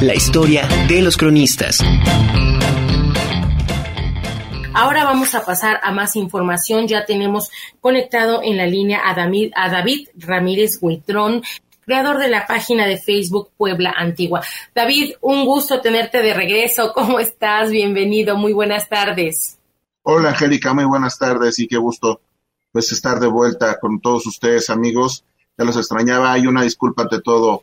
la historia de los cronistas. Ahora vamos a pasar a más información. Ya tenemos conectado en la línea a David, a David Ramírez Huitrón, creador de la página de Facebook Puebla Antigua. David, un gusto tenerte de regreso. ¿Cómo estás? Bienvenido. Muy buenas tardes. Hola, Angélica. Muy buenas tardes y qué gusto pues estar de vuelta con todos ustedes, amigos. Ya los extrañaba. Hay una disculpa ante todo,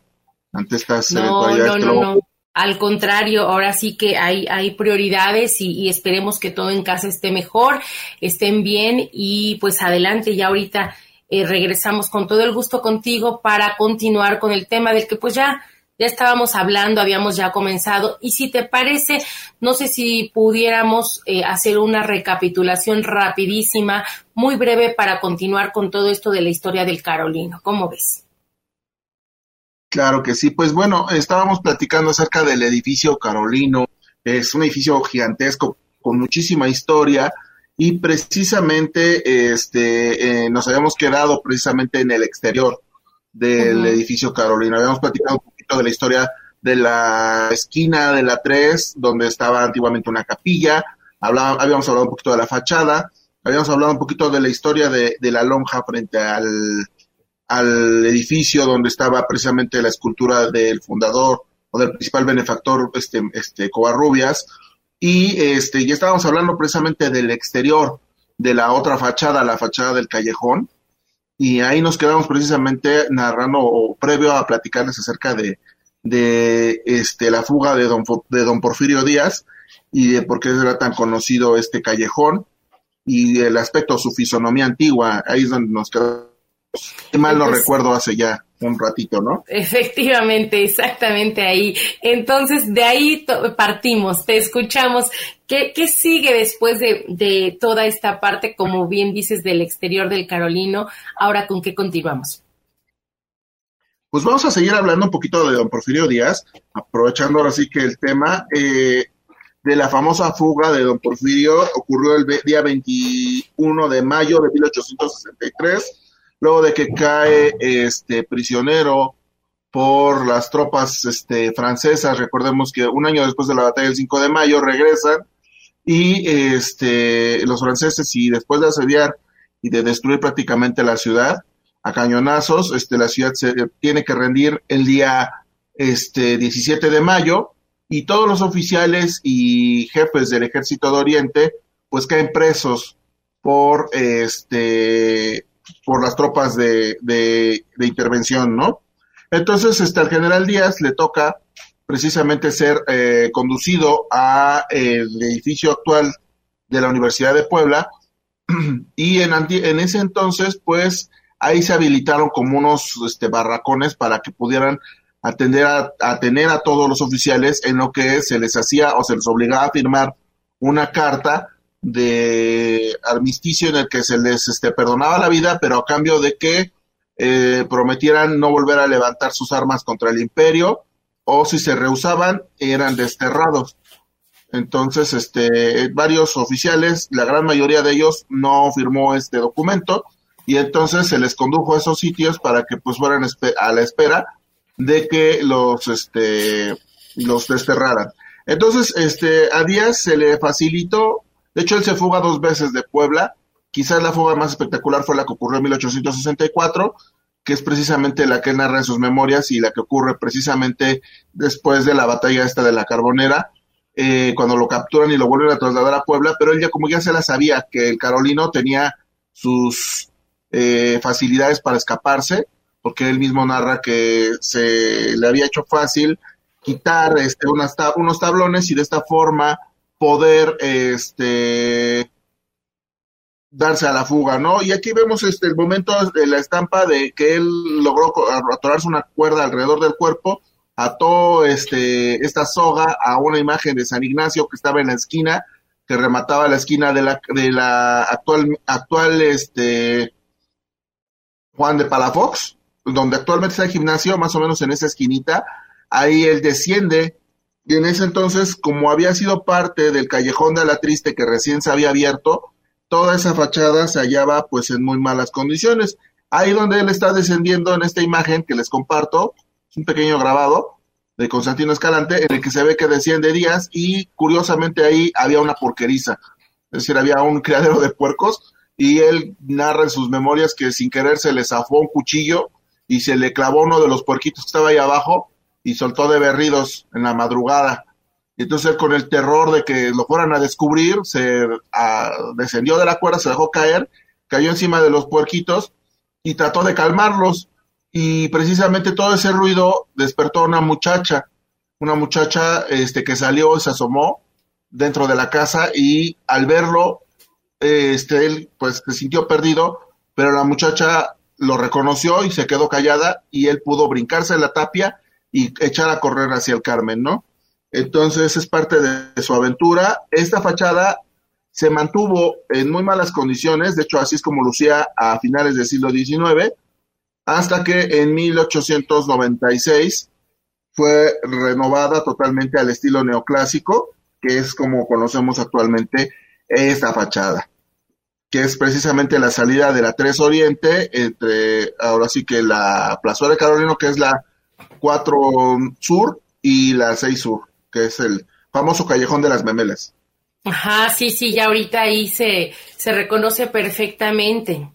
ante estas no, No, no, no. Al contrario, ahora sí que hay, hay prioridades y, y, esperemos que todo en casa esté mejor, estén bien y pues adelante ya ahorita eh, regresamos con todo el gusto contigo para continuar con el tema del que pues ya, ya estábamos hablando, habíamos ya comenzado. Y si te parece, no sé si pudiéramos eh, hacer una recapitulación rapidísima, muy breve, para continuar con todo esto de la historia del Carolino. ¿Cómo ves? Claro que sí, pues bueno, estábamos platicando acerca del edificio Carolino, es un edificio gigantesco con muchísima historia, y precisamente este, eh, nos habíamos quedado precisamente en el exterior del edificio Carolina. Habíamos platicado un poquito de la historia de la esquina de la 3, donde estaba antiguamente una capilla, habíamos hablado un poquito de la fachada, habíamos hablado un poquito de la historia de, de la lonja frente al, al edificio donde estaba precisamente la escultura del fundador o del principal benefactor, este, este Covarrubias, y este, ya estábamos hablando precisamente del exterior de la otra fachada, la fachada del callejón, y ahí nos quedamos precisamente narrando o previo a platicarles acerca de, de este, la fuga de don, de don Porfirio Díaz y de por qué era tan conocido este callejón y el aspecto, su fisonomía antigua, ahí es donde nos quedamos. Si mal no recuerdo hace ya un ratito, ¿no? Efectivamente, exactamente ahí. Entonces, de ahí partimos, te escuchamos. ¿Qué, qué sigue después de, de, toda esta parte, como bien dices, del exterior del Carolino? Ahora, ¿con qué continuamos? Pues vamos a seguir hablando un poquito de don Porfirio Díaz, aprovechando ahora sí que el tema eh, de la famosa fuga de don Porfirio ocurrió el día 21 de mayo de 1863 luego de que cae este prisionero por las tropas este, francesas. Recordemos que un año después de la batalla del 5 de mayo regresan y este, los franceses y después de asediar y de destruir prácticamente la ciudad a cañonazos, este, la ciudad se tiene que rendir el día este, 17 de mayo y todos los oficiales y jefes del ejército de Oriente pues caen presos por este por las tropas de, de, intervención, ¿no? Entonces, este, al general Díaz le toca precisamente ser eh, conducido a el edificio actual de la Universidad de Puebla y en, en ese entonces, pues, ahí se habilitaron como unos este, barracones para que pudieran atender a, a a todos los oficiales en lo que se les hacía o se les obligaba a firmar una carta de armisticio en el que se les este, perdonaba la vida, pero a cambio de que eh, prometieran no volver a levantar sus armas contra el imperio, o si se rehusaban, eran desterrados. Entonces, este, varios oficiales, la gran mayoría de ellos no firmó este documento, y entonces se les condujo a esos sitios para que pues fueran a la espera de que los, este, los desterraran. Entonces, este, a Díaz se le facilitó de hecho, él se fuga dos veces de Puebla. Quizás la fuga más espectacular fue la que ocurrió en 1864, que es precisamente la que narra en sus memorias y la que ocurre precisamente después de la batalla esta de la Carbonera, eh, cuando lo capturan y lo vuelven a trasladar a Puebla, pero él ya como ya se la sabía que el Carolino tenía sus eh, facilidades para escaparse, porque él mismo narra que se le había hecho fácil quitar este, unos tablones y de esta forma poder este darse a la fuga, ¿no? Y aquí vemos este el momento de la estampa de que él logró atorarse una cuerda alrededor del cuerpo, ató este esta soga a una imagen de San Ignacio que estaba en la esquina, que remataba la esquina de la actual actual este Juan de Palafox, donde actualmente está el gimnasio, más o menos en esa esquinita, ahí él desciende y en ese entonces, como había sido parte del callejón de la triste que recién se había abierto, toda esa fachada se hallaba pues en muy malas condiciones. Ahí donde él está descendiendo en esta imagen que les comparto, es un pequeño grabado, de Constantino Escalante, en el que se ve que desciende Díaz y curiosamente ahí había una porqueriza, es decir, había un criadero de puercos y él narra en sus memorias que sin querer se le zafó un cuchillo y se le clavó uno de los puerquitos que estaba ahí abajo y soltó de berridos en la madrugada. Y entonces con el terror de que lo fueran a descubrir, se descendió de la cuerda, se dejó caer, cayó encima de los puerquitos y trató de calmarlos. Y precisamente todo ese ruido despertó a una muchacha, una muchacha este, que salió se asomó dentro de la casa y al verlo, este, él pues se sintió perdido, pero la muchacha lo reconoció y se quedó callada y él pudo brincarse en la tapia y echar a correr hacia el Carmen, ¿no? Entonces es parte de su aventura. Esta fachada se mantuvo en muy malas condiciones, de hecho así es como lucía a finales del siglo XIX, hasta que en 1896 fue renovada totalmente al estilo neoclásico, que es como conocemos actualmente esta fachada que es precisamente la salida de la 3 Oriente, entre ahora sí que la Plazuela de Carolino, que es la 4 Sur, y la 6 Sur, que es el famoso Callejón de las Memelas. Ajá, sí, sí, ya ahorita ahí se, se reconoce perfectamente.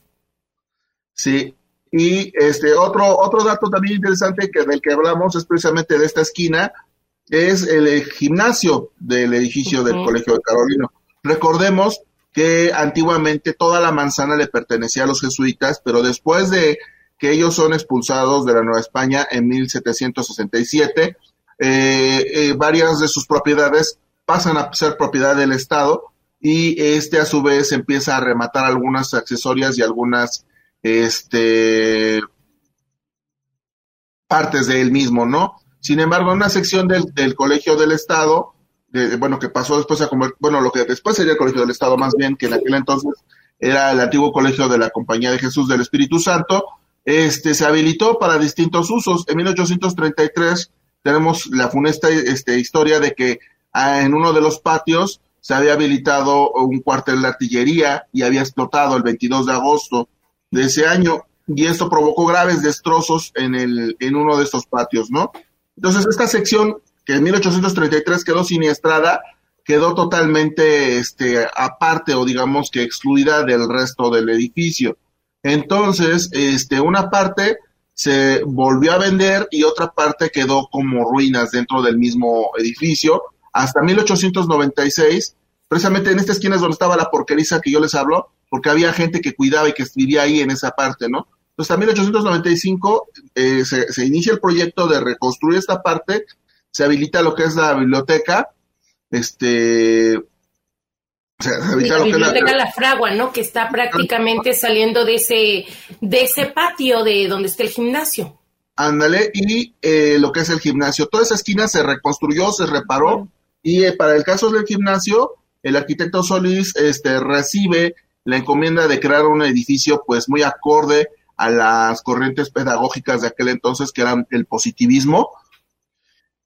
Sí, y este otro, otro dato también interesante que del que hablamos es precisamente de esta esquina, es el gimnasio del edificio del Colegio de Carolino. Recordemos que antiguamente toda la manzana le pertenecía a los jesuitas, pero después de que ellos son expulsados de la Nueva España en 1767, eh, eh, varias de sus propiedades pasan a ser propiedad del Estado y este a su vez empieza a rematar algunas accesorias y algunas este, partes de él mismo, ¿no? Sin embargo, una sección del, del Colegio del Estado bueno, que pasó después a comer, bueno, lo que después sería el Colegio del Estado más bien, que en aquel entonces era el antiguo Colegio de la Compañía de Jesús del Espíritu Santo, este, se habilitó para distintos usos. En 1833 tenemos la funesta este, historia de que ah, en uno de los patios se había habilitado un cuartel de artillería y había explotado el 22 de agosto de ese año y esto provocó graves destrozos en, el, en uno de estos patios, ¿no? Entonces, esta sección que en 1833 quedó siniestrada, quedó totalmente este, aparte o digamos que excluida del resto del edificio. Entonces, este, una parte se volvió a vender y otra parte quedó como ruinas dentro del mismo edificio hasta 1896, precisamente en esta esquina es donde estaba la porqueriza que yo les hablo, porque había gente que cuidaba y que vivía ahí en esa parte, ¿no? Entonces, hasta 1895 eh, se, se inicia el proyecto de reconstruir esta parte se habilita lo que es la biblioteca, este, la biblioteca la... Fragua, ¿no? Que está prácticamente saliendo de ese, de ese patio de donde está el gimnasio. Ándale, y eh, lo que es el gimnasio. Toda esa esquina se reconstruyó, se reparó, y eh, para el caso del gimnasio, el arquitecto Solís este, recibe la encomienda de crear un edificio pues muy acorde a las corrientes pedagógicas de aquel entonces, que eran el positivismo,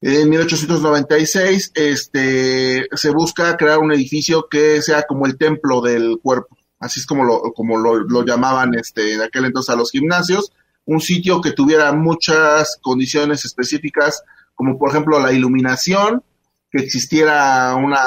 en 1896 este, se busca crear un edificio que sea como el templo del cuerpo, así es como lo, como lo, llamaban este, en aquel entonces a los gimnasios, un sitio que tuviera muchas condiciones específicas, como por ejemplo la iluminación, que existiera una,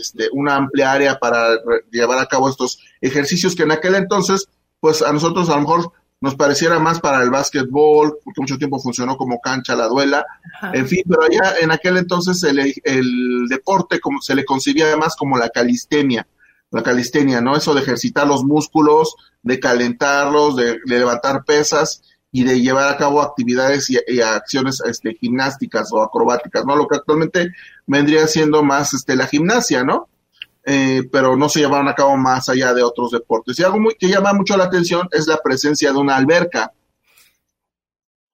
este, una amplia área para llevar a cabo estos ejercicios que en aquel entonces, pues a nosotros a lo mejor nos pareciera más para el básquetbol, porque mucho tiempo funcionó como cancha la duela, en fin, pero allá en aquel entonces el, el, deporte como se le concibía más como la calistenia, la calistenia, ¿no? Eso de ejercitar los músculos, de calentarlos, de, levantar pesas y de llevar a cabo actividades y, acciones este, gimnásticas o acrobáticas, ¿no? Lo que actualmente vendría siendo más este, la gimnasia, ¿no? Eh, pero no se llevaron a cabo más allá de otros deportes. Y algo muy, que llama mucho la atención es la presencia de una alberca.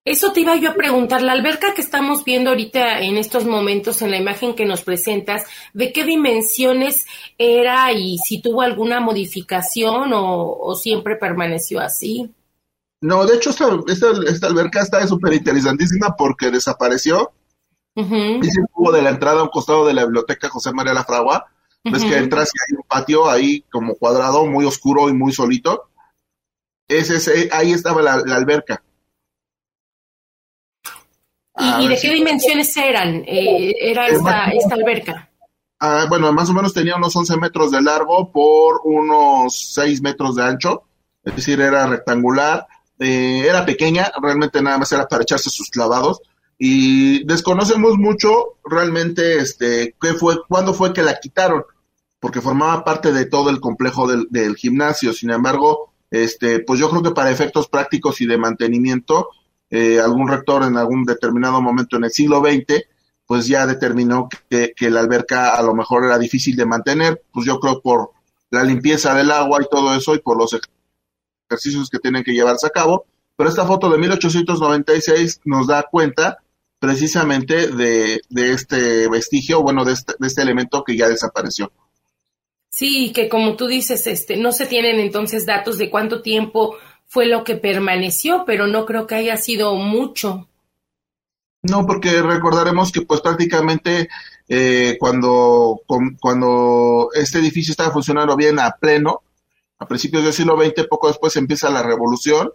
Eso te iba yo a preguntar, la alberca que estamos viendo ahorita en estos momentos en la imagen que nos presentas, ¿de qué dimensiones era y si tuvo alguna modificación o, siempre permaneció así? No, de hecho esta, esta, alberca está súper interesantísima porque desapareció. y se de la entrada a un costado de la biblioteca José María La Fragua Ves que entras y hay un patio ahí como cuadrado, muy oscuro y muy solito. Ese, ese ahí estaba la, alberca. ¿Y, de qué dimensiones eran? Eh, ¿Era esta, esta alberca? Ah, bueno, más o menos tenía unos 11 metros de largo por unos 6 metros de ancho, es decir, era rectangular, eh, era pequeña, realmente nada más era para echarse sus clavados y desconocemos mucho realmente este qué fue, cuándo fue que la quitaron, porque formaba parte de todo el complejo del, gimnasio. Sin embargo, este, pues yo creo que para efectos prácticos y de mantenimiento, eh, algún rector en algún determinado momento en el siglo XX, pues ya determinó que, que, la alberca a lo mejor era difícil de mantener, pues yo creo por la limpieza del agua y todo eso y por los ejercicios que tienen que llevarse a cabo. Pero esta foto de 1896 nos da cuenta precisamente de, de este vestigio, bueno, de este, de este elemento que ya desapareció. Sí, que como tú dices, este, no se tienen entonces datos de cuánto tiempo fue lo que permaneció, pero no creo que haya sido mucho. No, porque recordaremos que pues prácticamente eh, cuando, cuando este edificio estaba funcionando bien a pleno, a principios del siglo XX, poco después empieza la revolución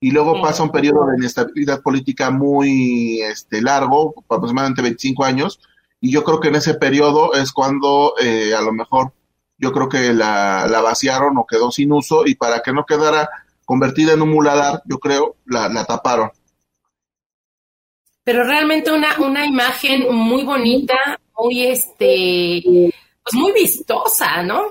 y luego pasa un periodo de inestabilidad política muy este, largo, aproximadamente 25 años, y yo creo que en ese periodo es cuando eh, a lo mejor yo creo que la, la vaciaron o quedó sin uso y para que no quedara convertida en un muladar, yo creo, la, la taparon. Pero realmente una, una imagen muy bonita, muy este, pues muy vistosa, ¿no?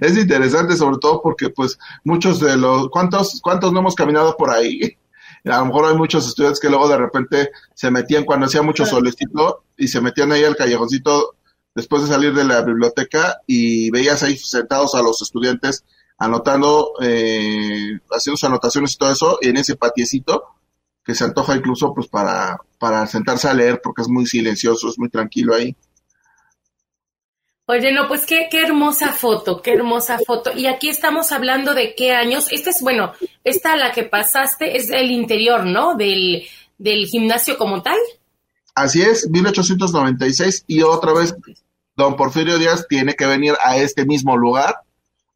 Es interesante sobre todo porque pues muchos de los, ¿cuántos, cuántos no hemos caminado por ahí? A lo mejor hay muchos estudiantes que luego de repente se metían cuando hacía mucho solecito y se metían ahí al callejoncito después de salir de la biblioteca y veías ahí sentados a los estudiantes anotando, eh, haciendo sus anotaciones y todo eso, en ese patiecito, que se antoja incluso pues para, para sentarse a leer, porque es muy silencioso, es muy tranquilo ahí. Oye, no, pues qué, qué hermosa foto, qué hermosa foto. Y aquí estamos hablando de qué años. Esta es, bueno, esta la que pasaste es el interior, ¿no? Del, del gimnasio como tal. Así es, 1896 y otra vez don Porfirio Díaz tiene que venir a este mismo lugar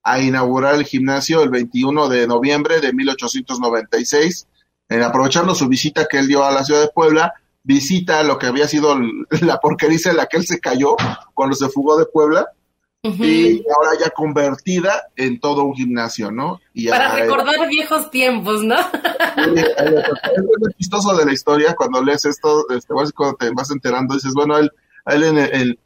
a inaugurar el gimnasio el 21 de noviembre de 1896, en aprovechando su visita que él dio a la ciudad de Puebla, visita lo que había sido la porquería en la que él se cayó cuando se fugó de Puebla, y ahora ya convertida en todo un gimnasio, ¿no? Para recordar viejos tiempos, ¿no? es lo chistoso de la historia cuando lees esto, este, cuando te vas enterando, dices, bueno, él, él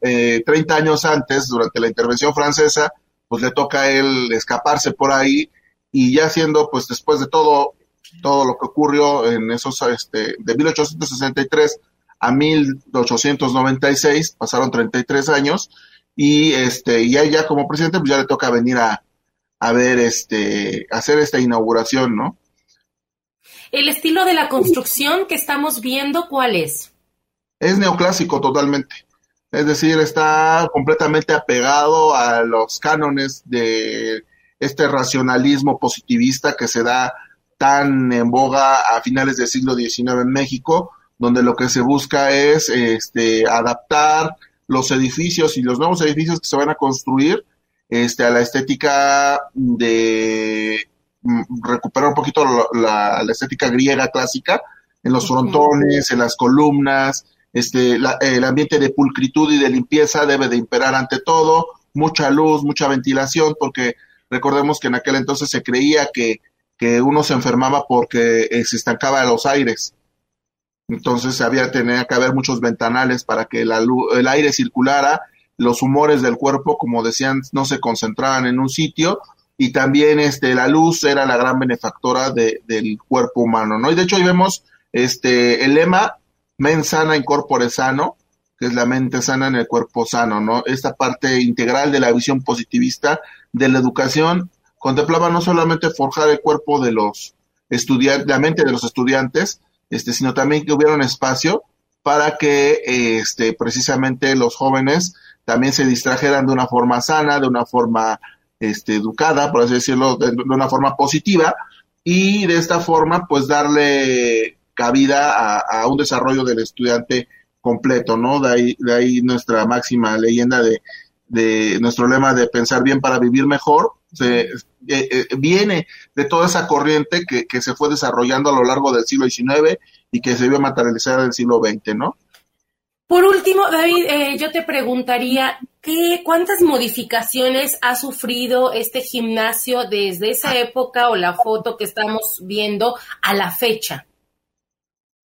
en, 30 eh, años antes, durante la intervención francesa, pues le toca a él escaparse por ahí y ya siendo pues después de todo todo lo que ocurrió en esos este de 1863 a 1896 pasaron 33 años y este y ya ya como presidente pues ya le toca venir a, a ver este hacer esta inauguración, ¿no? El estilo de la construcción que estamos viendo, ¿cuál es? Es neoclásico totalmente. Es decir, está completamente apegado a los cánones de este racionalismo positivista que se da tan en boga a finales del siglo XIX en México, donde lo que se busca es este, adaptar los edificios y los nuevos edificios que se van a construir este, a la estética de mm, recuperar un poquito la, la estética griega clásica en los frontones, en las columnas, este, el ambiente de pulcritud y de limpieza debe de imperar ante todo, mucha luz, mucha ventilación, porque recordemos que en aquel entonces se creía que, que uno se enfermaba porque eh, se estancaba los aires. Entonces había tenía que haber muchos ventanales para que el aire circulara, los humores del cuerpo, como decían, no se concentraban en un sitio y también este la luz era la gran benefactora de, del cuerpo humano, ¿no? Y de hecho ahí vemos este el lema men sana in corpore sano, que es la mente sana en el cuerpo sano, ¿no? Esta parte integral de la visión positivista de la educación contemplaba no solamente forjar el cuerpo de los estudiantes, la mente de los estudiantes, este, sino también que hubiera un espacio para que este, precisamente los jóvenes también se distrajeran de una forma sana, de una forma este, educada, por así decirlo, de, de una forma positiva, y de esta forma, pues darle cabida a, un desarrollo del estudiante completo, ¿no? De ahí, de ahí nuestra máxima leyenda de, de nuestro lema de pensar bien para vivir mejor, se, eh, eh, viene de toda esa corriente que, que, se fue desarrollando a lo largo del siglo XIX y que se vio materializar en el siglo XX, ¿no? Por último, David, eh, yo te preguntaría, ¿qué, ¿cuántas modificaciones ha sufrido este gimnasio desde esa época o la foto que estamos viendo a la fecha?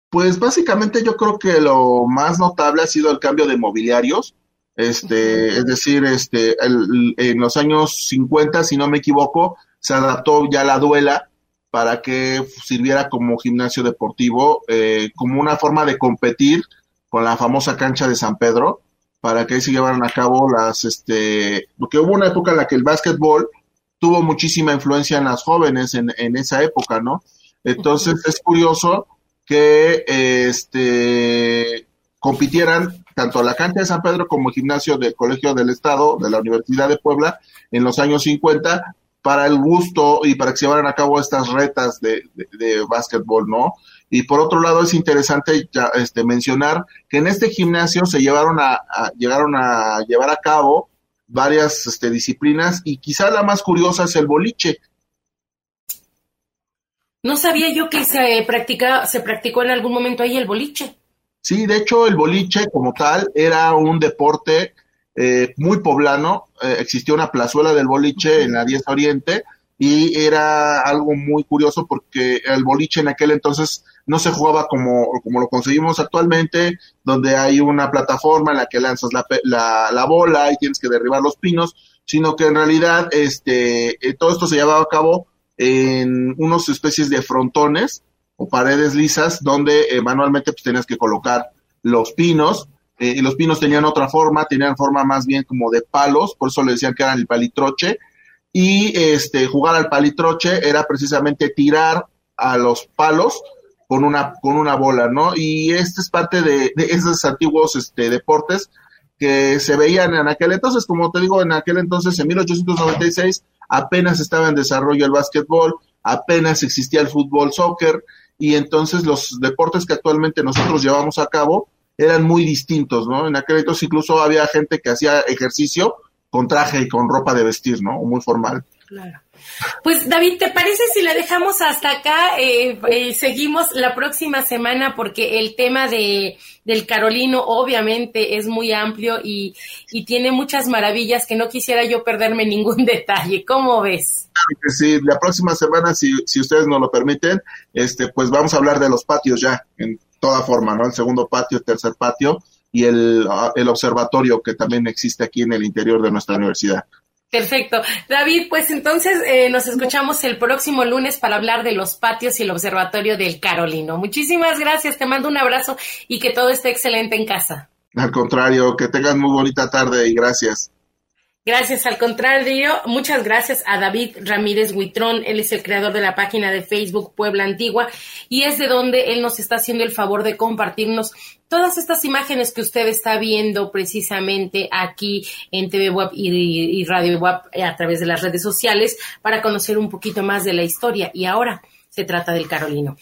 Pues básicamente yo creo que lo más notable ha sido el cambio de mobiliarios. Este, es decir, este, en los años 50, si no me equivoco, se adaptó ya la duela para que sirviera como gimnasio deportivo, eh, como una forma de competir con la famosa cancha de San Pedro, para que ahí se llevaran a cabo las, este, porque hubo una época en la que el básquetbol tuvo muchísima influencia en las jóvenes en, en esa época, ¿no? Entonces es curioso que este compitieran tanto la cancha de San Pedro como el gimnasio del Colegio del Estado de la Universidad de Puebla en los años 50 para el gusto y para que se llevaran a cabo estas retas de, de básquetbol, ¿no? Y por otro lado es interesante ya, este, mencionar que en este gimnasio se llevaron a, llegaron a llevar a cabo varias este, disciplinas y quizá la más curiosa es el boliche. No sabía yo que se practica, se practicó en algún momento ahí el boliche. Sí, de hecho el boliche como tal era un deporte eh, muy poblano. Eh, existía una plazuela del boliche en la 10 Oriente y era algo muy curioso porque el boliche en aquel entonces no se jugaba como, como lo conseguimos actualmente, donde hay una plataforma en la que lanzas la, la, la bola y tienes que derribar los pinos, sino que en realidad este, eh, todo esto se llevaba a cabo en unas especies de frontones o paredes lisas donde eh, manualmente pues, tenías que colocar los pinos eh, y los pinos tenían otra forma, tenían forma más bien como de palos, por eso le decían que eran el palitroche y este jugar al palitroche era precisamente tirar a los palos con una, con una bola, ¿no? Y este es parte de, esos antiguos este, deportes que se veían en aquel entonces, como te digo, en aquel entonces, en 1896, apenas estaba en desarrollo el básquetbol, apenas existía el fútbol, soccer, y entonces los deportes que actualmente nosotros llevamos a cabo eran muy distintos, ¿no? En aquel entonces incluso había gente que hacía ejercicio con traje y con ropa de vestir, ¿no? Muy formal. Claro. Pues David, ¿te parece si la dejamos hasta acá? Eh, eh, seguimos la próxima semana porque el tema de, del Carolino obviamente es muy amplio y, y tiene muchas maravillas que no quisiera yo perderme ningún detalle. ¿Cómo ves? Sí, la próxima semana, si, si ustedes nos lo permiten, este, pues vamos a hablar de los patios ya, en toda forma, ¿no? El segundo patio, el tercer patio y el, el observatorio que también existe aquí en el interior de nuestra universidad. Perfecto. David, pues entonces eh, nos escuchamos el próximo lunes para hablar de los patios y el observatorio del Carolino. Muchísimas gracias, te mando un abrazo y que todo esté excelente en casa. Al contrario, que tengan muy bonita tarde y gracias. Gracias, al contrario, muchas gracias a David Ramírez Huitrón, él es el creador de la página de Facebook Puebla Antigua y es de donde él nos está haciendo el favor de compartirnos todas estas imágenes que usted está viendo precisamente aquí en TV Web y, Radio Web a través de las redes sociales para conocer un poquito más de la historia. Y ahora se trata del Carolino.